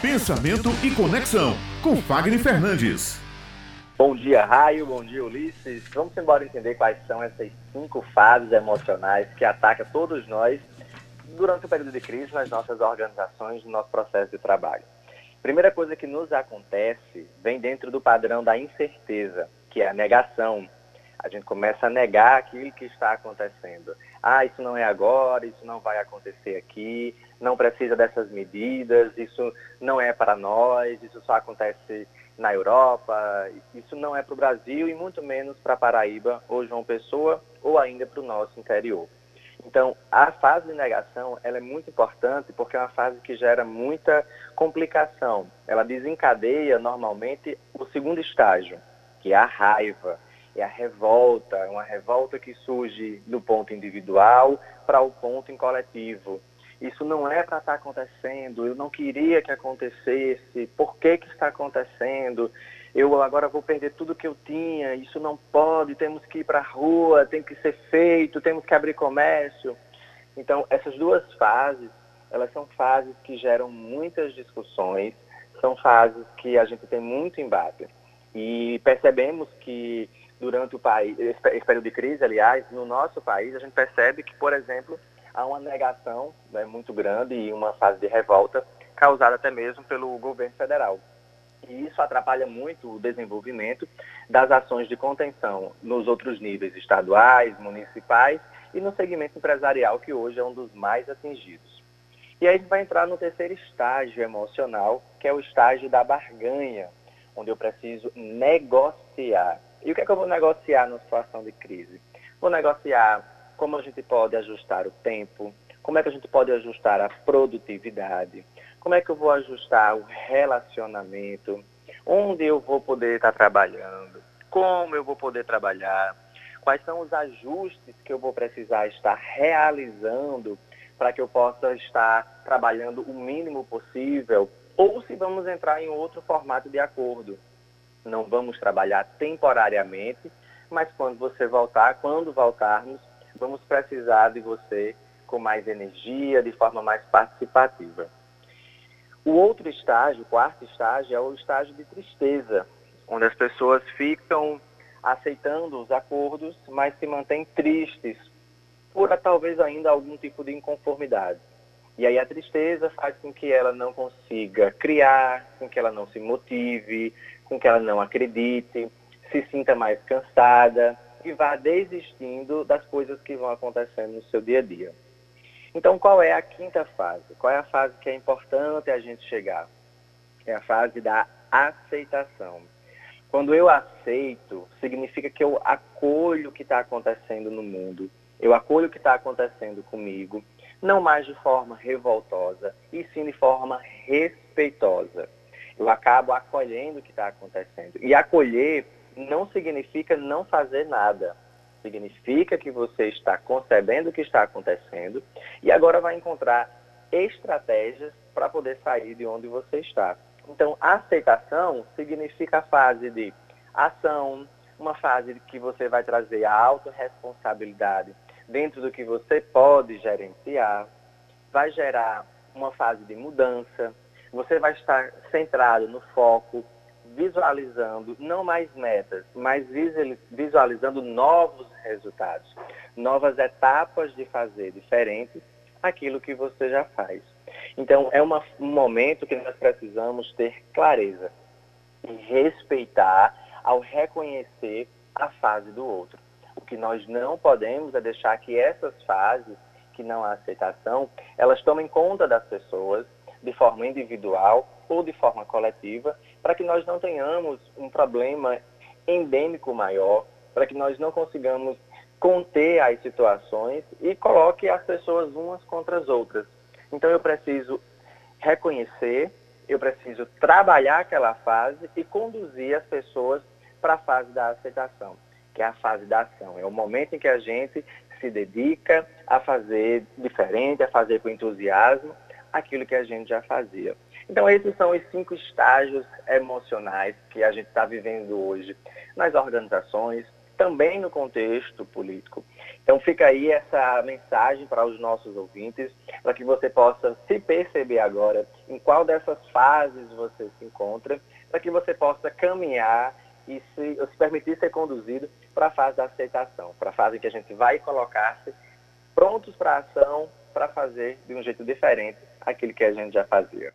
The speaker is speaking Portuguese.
Pensamento e Conexão, com Fagner Fernandes. Bom dia, Raio. Bom dia, Ulisses. Vamos embora entender quais são essas cinco fases emocionais que atacam todos nós durante o período de crise nas nossas organizações, no nosso processo de trabalho. Primeira coisa que nos acontece vem dentro do padrão da incerteza, que é a negação. A gente começa a negar aquilo que está acontecendo. Ah, isso não é agora, isso não vai acontecer aqui, não precisa dessas medidas, isso não é para nós, isso só acontece na Europa, isso não é para o Brasil e muito menos para Paraíba ou João Pessoa ou ainda para o nosso interior. Então, a fase de negação ela é muito importante porque é uma fase que gera muita complicação. Ela desencadeia normalmente o segundo estágio, que é a raiva, é a revolta, é uma revolta que surge do ponto individual para o ponto em coletivo. Isso não é para estar tá acontecendo, eu não queria que acontecesse, por que, que está acontecendo? eu agora vou perder tudo que eu tinha, isso não pode, temos que ir para a rua, tem que ser feito, temos que abrir comércio. Então, essas duas fases, elas são fases que geram muitas discussões, são fases que a gente tem muito embate. E percebemos que durante o país, esse período de crise, aliás, no nosso país, a gente percebe que, por exemplo, há uma negação né, muito grande e uma fase de revolta causada até mesmo pelo governo federal e isso atrapalha muito o desenvolvimento das ações de contenção nos outros níveis estaduais, municipais e no segmento empresarial, que hoje é um dos mais atingidos. E aí a gente vai entrar no terceiro estágio emocional, que é o estágio da barganha, onde eu preciso negociar. E o que é que eu vou negociar numa situação de crise? Vou negociar como a gente pode ajustar o tempo, como é que a gente pode ajustar a produtividade, como é que eu vou ajustar o relacionamento? Onde eu vou poder estar trabalhando? Como eu vou poder trabalhar? Quais são os ajustes que eu vou precisar estar realizando para que eu possa estar trabalhando o mínimo possível? Ou se vamos entrar em outro formato de acordo. Não vamos trabalhar temporariamente, mas quando você voltar, quando voltarmos, vamos precisar de você com mais energia, de forma mais participativa. O outro estágio, o quarto estágio, é o estágio de tristeza, onde as pessoas ficam aceitando os acordos, mas se mantêm tristes por talvez ainda algum tipo de inconformidade. E aí a tristeza faz com que ela não consiga criar, com que ela não se motive, com que ela não acredite, se sinta mais cansada e vá desistindo das coisas que vão acontecendo no seu dia a dia. Então, qual é a quinta fase? Qual é a fase que é importante a gente chegar? É a fase da aceitação. Quando eu aceito, significa que eu acolho o que está acontecendo no mundo, eu acolho o que está acontecendo comigo, não mais de forma revoltosa, e sim de forma respeitosa. Eu acabo acolhendo o que está acontecendo. E acolher não significa não fazer nada significa que você está concebendo o que está acontecendo e agora vai encontrar estratégias para poder sair de onde você está. Então, aceitação significa a fase de ação, uma fase que você vai trazer a autorresponsabilidade dentro do que você pode gerenciar, vai gerar uma fase de mudança, você vai estar centrado no foco, visualizando não mais metas, mas visualizando novos resultados, novas etapas de fazer diferentes aquilo que você já faz. Então, é uma, um momento que nós precisamos ter clareza e respeitar ao reconhecer a fase do outro. O que nós não podemos é deixar que essas fases, que não há aceitação, elas tomem conta das pessoas de forma individual ou de forma coletiva, para que nós não tenhamos um problema endêmico maior, para que nós não consigamos conter as situações e coloque as pessoas umas contra as outras. Então eu preciso reconhecer, eu preciso trabalhar aquela fase e conduzir as pessoas para a fase da aceitação, que é a fase da ação. É o momento em que a gente se dedica a fazer diferente, a fazer com entusiasmo aquilo que a gente já fazia. Então, esses são os cinco estágios emocionais que a gente está vivendo hoje nas organizações, também no contexto político. Então fica aí essa mensagem para os nossos ouvintes, para que você possa se perceber agora em qual dessas fases você se encontra, para que você possa caminhar e se, se permitir ser conduzido para a fase da aceitação, para a fase em que a gente vai colocar-se prontos para a ação, para fazer de um jeito diferente aquilo que a gente já fazia.